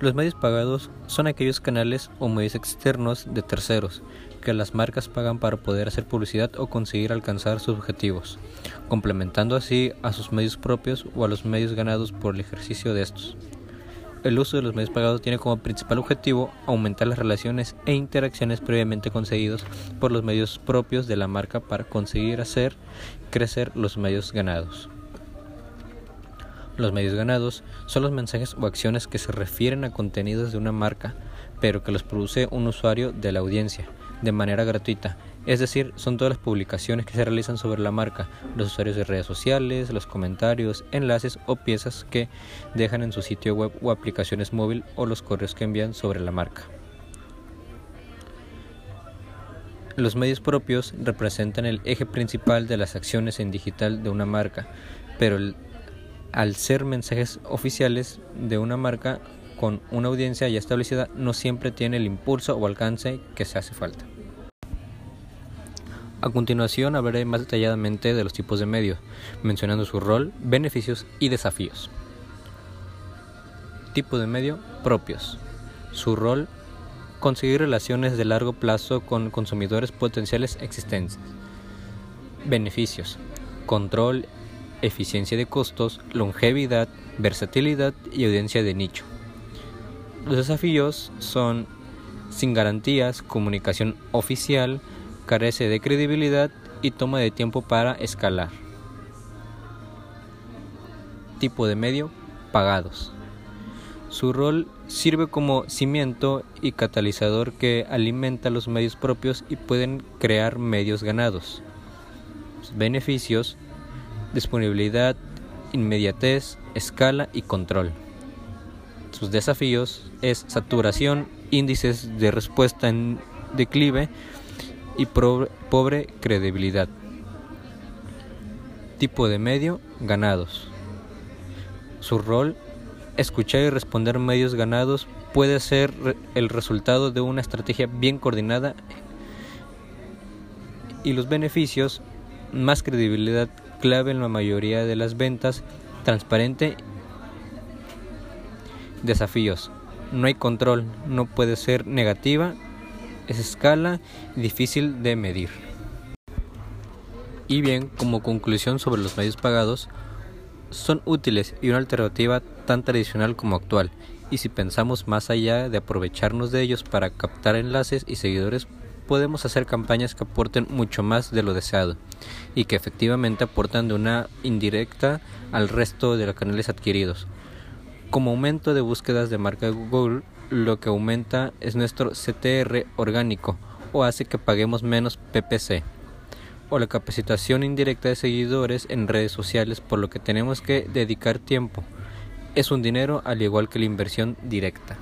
Los medios pagados son aquellos canales o medios externos de terceros que las marcas pagan para poder hacer publicidad o conseguir alcanzar sus objetivos, complementando así a sus medios propios o a los medios ganados por el ejercicio de estos. El uso de los medios pagados tiene como principal objetivo aumentar las relaciones e interacciones previamente conseguidos por los medios propios de la marca para conseguir hacer crecer los medios ganados. Los medios ganados son los mensajes o acciones que se refieren a contenidos de una marca, pero que los produce un usuario de la audiencia, de manera gratuita. Es decir, son todas las publicaciones que se realizan sobre la marca, los usuarios de redes sociales, los comentarios, enlaces o piezas que dejan en su sitio web o aplicaciones móvil o los correos que envían sobre la marca. Los medios propios representan el eje principal de las acciones en digital de una marca, pero al ser mensajes oficiales de una marca con una audiencia ya establecida no siempre tiene el impulso o alcance que se hace falta. A continuación hablaré más detalladamente de los tipos de medios, mencionando su rol, beneficios y desafíos. Tipo de medio propios. Su rol, conseguir relaciones de largo plazo con consumidores potenciales existentes. Beneficios, control, eficiencia de costos, longevidad, versatilidad y audiencia de nicho. Los desafíos son sin garantías, comunicación oficial, carece de credibilidad y toma de tiempo para escalar. Tipo de medio, pagados. Su rol sirve como cimiento y catalizador que alimenta los medios propios y pueden crear medios ganados. beneficios, disponibilidad, inmediatez, escala y control. Sus desafíos es saturación, índices de respuesta en declive y pobre credibilidad. Tipo de medio, ganados. Su rol, escuchar y responder medios ganados puede ser el resultado de una estrategia bien coordinada y los beneficios, más credibilidad clave en la mayoría de las ventas, transparente Desafíos. No hay control, no puede ser negativa, es escala difícil de medir. Y bien, como conclusión sobre los medios pagados, son útiles y una alternativa tan tradicional como actual. Y si pensamos más allá de aprovecharnos de ellos para captar enlaces y seguidores, podemos hacer campañas que aporten mucho más de lo deseado y que efectivamente aportan de una indirecta al resto de los canales adquiridos. Como aumento de búsquedas de marca Google, lo que aumenta es nuestro CTR orgánico o hace que paguemos menos PPC o la capacitación indirecta de seguidores en redes sociales por lo que tenemos que dedicar tiempo. Es un dinero al igual que la inversión directa.